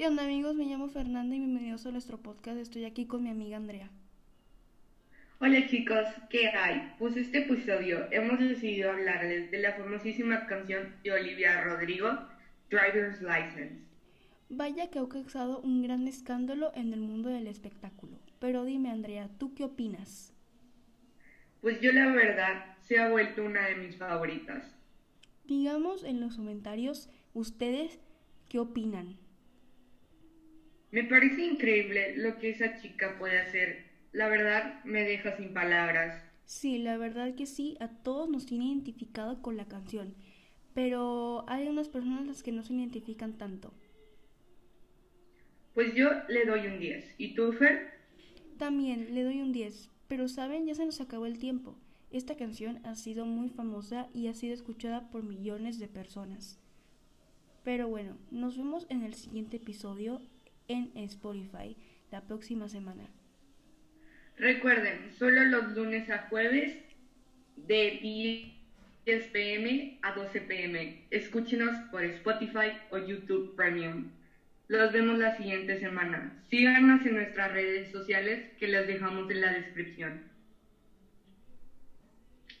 ¿Qué onda amigos? Me llamo Fernanda y bienvenidos a nuestro podcast. Estoy aquí con mi amiga Andrea. Hola chicos, ¿qué hay? Pues este episodio hemos decidido hablarles de la famosísima canción de Olivia Rodrigo, Driver's License. Vaya que ha causado un gran escándalo en el mundo del espectáculo. Pero dime Andrea, ¿tú qué opinas? Pues yo la verdad se ha vuelto una de mis favoritas. Digamos en los comentarios ustedes qué opinan. Me parece increíble lo que esa chica puede hacer. La verdad me deja sin palabras. Sí, la verdad que sí, a todos nos tiene identificado con la canción, pero hay unas personas las que no se identifican tanto. Pues yo le doy un 10. ¿Y tú, Fer? También le doy un 10, pero saben, ya se nos acabó el tiempo. Esta canción ha sido muy famosa y ha sido escuchada por millones de personas. Pero bueno, nos vemos en el siguiente episodio en Spotify la próxima semana. Recuerden, solo los lunes a jueves de 10 pm a 12 pm. Escúchenos por Spotify o YouTube Premium. Los vemos la siguiente semana. Síganos en nuestras redes sociales que las dejamos en la descripción.